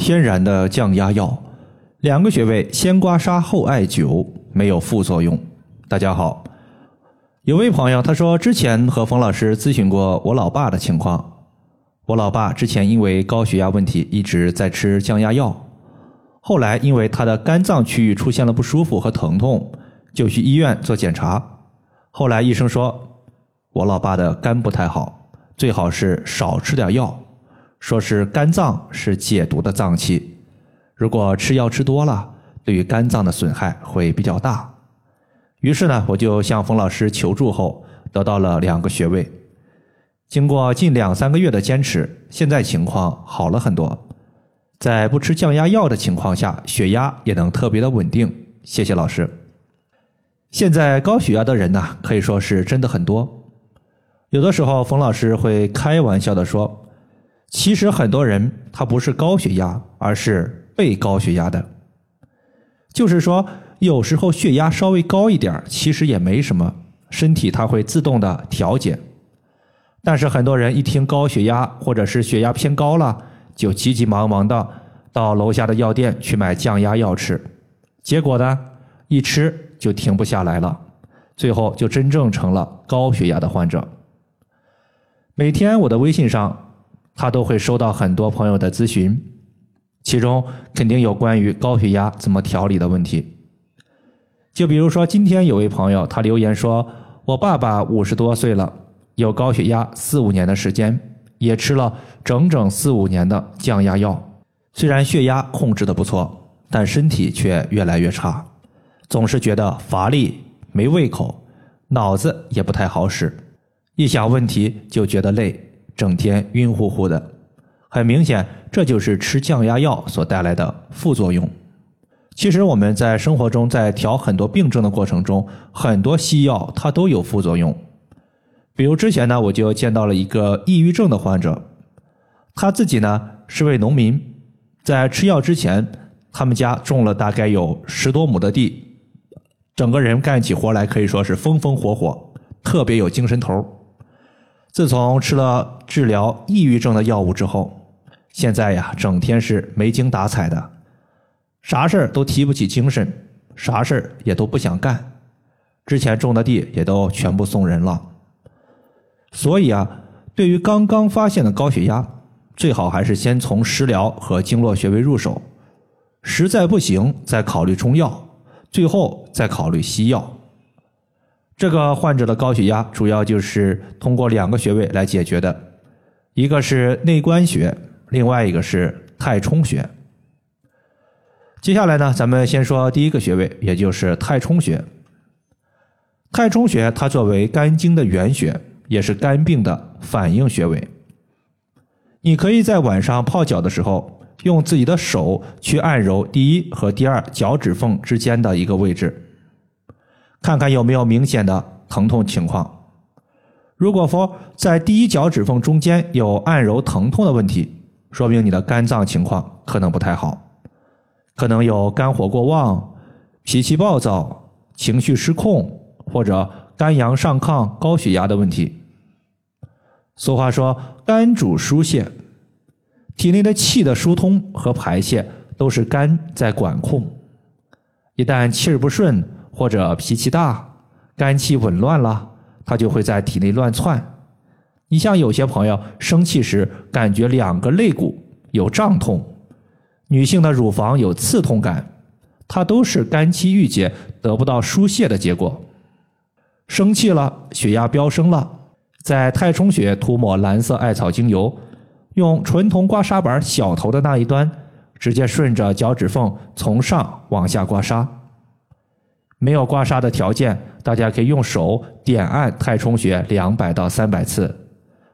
天然的降压药，两个穴位先刮痧后艾灸，没有副作用。大家好，有位朋友他说之前和冯老师咨询过我老爸的情况，我老爸之前因为高血压问题一直在吃降压药，后来因为他的肝脏区域出现了不舒服和疼痛，就去医院做检查，后来医生说我老爸的肝不太好，最好是少吃点药。说是肝脏是解毒的脏器，如果吃药吃多了，对于肝脏的损害会比较大。于是呢，我就向冯老师求助后，得到了两个穴位。经过近两三个月的坚持，现在情况好了很多。在不吃降压药的情况下，血压也能特别的稳定。谢谢老师。现在高血压的人呢，可以说是真的很多。有的时候，冯老师会开玩笑的说。其实很多人他不是高血压，而是被高血压的。就是说，有时候血压稍微高一点，其实也没什么，身体它会自动的调节。但是很多人一听高血压或者是血压偏高了，就急急忙忙的到楼下的药店去买降压药吃，结果呢，一吃就停不下来了，最后就真正成了高血压的患者。每天我的微信上。他都会收到很多朋友的咨询，其中肯定有关于高血压怎么调理的问题。就比如说，今天有位朋友他留言说：“我爸爸五十多岁了，有高血压四五年的时间，也吃了整整四五年的降压药，虽然血压控制的不错，但身体却越来越差，总是觉得乏力、没胃口，脑子也不太好使，一想问题就觉得累。”整天晕乎乎的，很明显，这就是吃降压药所带来的副作用。其实我们在生活中，在调很多病症的过程中，很多西药它都有副作用。比如之前呢，我就见到了一个抑郁症的患者，他自己呢是位农民，在吃药之前，他们家种了大概有十多亩的地，整个人干起活来可以说是风风火火，特别有精神头。自从吃了治疗抑郁症的药物之后，现在呀，整天是没精打采的，啥事儿都提不起精神，啥事儿也都不想干。之前种的地也都全部送人了。所以啊，对于刚刚发现的高血压，最好还是先从食疗和经络穴位入手，实在不行再考虑中药，最后再考虑西药。这个患者的高血压主要就是通过两个穴位来解决的，一个是内关穴，另外一个是太冲穴。接下来呢，咱们先说第一个穴位，也就是太冲穴。太冲穴它作为肝经的原穴，也是肝病的反应穴位。你可以在晚上泡脚的时候，用自己的手去按揉第一和第二脚趾缝之间的一个位置。看看有没有明显的疼痛情况。如果说在第一脚趾缝中间有按揉疼痛的问题，说明你的肝脏情况可能不太好，可能有肝火过旺、脾气暴躁、情绪失控或者肝阳上亢、高血压的问题。俗话说，肝主疏泄，体内的气的疏通和排泄都是肝在管控。一旦气儿不顺，或者脾气大，肝气紊乱了，它就会在体内乱窜。你像有些朋友生气时感觉两个肋骨有胀痛，女性的乳房有刺痛感，它都是肝气郁结得不到疏泄的结果。生气了，血压飙升了，在太冲穴涂抹蓝色艾草精油，用纯铜刮痧板小头的那一端，直接顺着脚趾缝从上往下刮痧。没有刮痧的条件，大家可以用手点按太冲穴两百到三百次，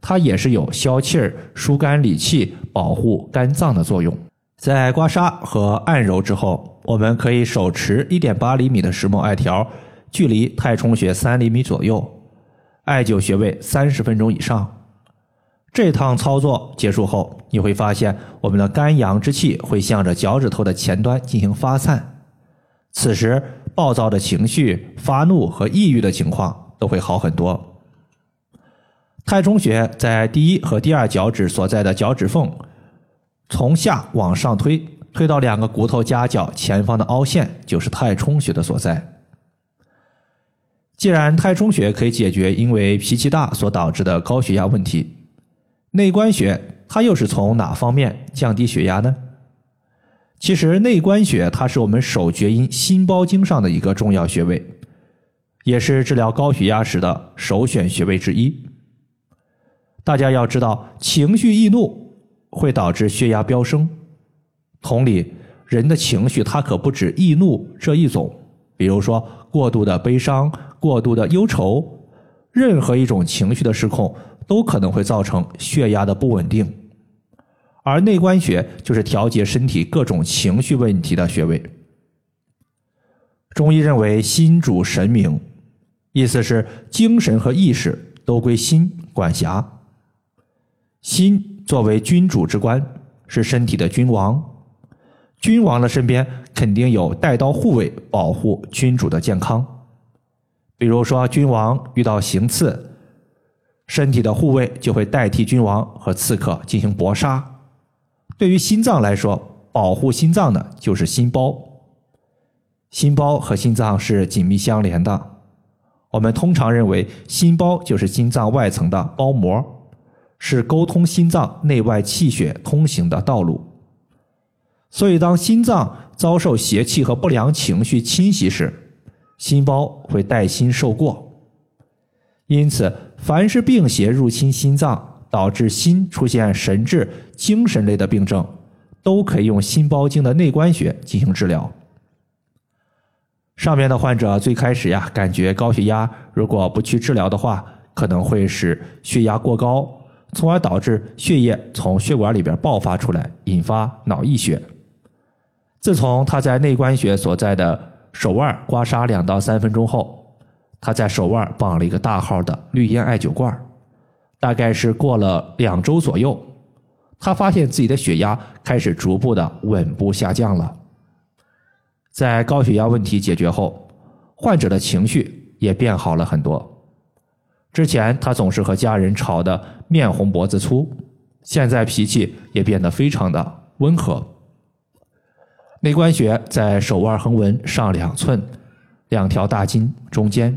它也是有消气儿、疏肝理气、保护肝脏的作用。在刮痧和按揉之后，我们可以手持一点八厘米的石墨艾条，距离太冲穴三厘米左右，艾灸穴位三十分钟以上。这趟操作结束后，你会发现我们的肝阳之气会向着脚趾头的前端进行发散，此时。暴躁的情绪、发怒和抑郁的情况都会好很多。太冲穴在第一和第二脚趾所在的脚趾缝，从下往上推，推到两个骨头夹角前方的凹陷，就是太冲穴的所在。既然太冲穴可以解决因为脾气大所导致的高血压问题，内关穴它又是从哪方面降低血压呢？其实内关穴它是我们手厥阴心包经上的一个重要穴位，也是治疗高血压时的首选穴位之一。大家要知道，情绪易怒。会导致血压飙升。同理，人的情绪它可不止易怒这一种，比如说过度的悲伤、过度的忧愁，任何一种情绪的失控都可能会造成血压的不稳定。而内关穴就是调节身体各种情绪问题的穴位。中医认为心主神明，意思是精神和意识都归心管辖，心。作为君主之官，是身体的君王。君王的身边肯定有带刀护卫，保护君主的健康。比如说，君王遇到行刺，身体的护卫就会代替君王和刺客进行搏杀。对于心脏来说，保护心脏的就是心包。心包和心脏是紧密相连的。我们通常认为，心包就是心脏外层的包膜。是沟通心脏内外气血通行的道路，所以当心脏遭受邪气和不良情绪侵袭时，心包会带心受过。因此，凡是病邪入侵心脏，导致心出现神志、精神类的病症，都可以用心包经的内关穴进行治疗。上面的患者最开始呀，感觉高血压，如果不去治疗的话，可能会使血压过高。从而导致血液从血管里边爆发出来，引发脑溢血。自从他在内关穴所在的手腕刮痧两到三分钟后，他在手腕绑了一个大号的绿烟艾灸罐。大概是过了两周左右，他发现自己的血压开始逐步的稳步下降了。在高血压问题解决后，患者的情绪也变好了很多。之前他总是和家人吵得面红脖子粗，现在脾气也变得非常的温和。内关穴在手腕横纹上两寸，两条大筋中间。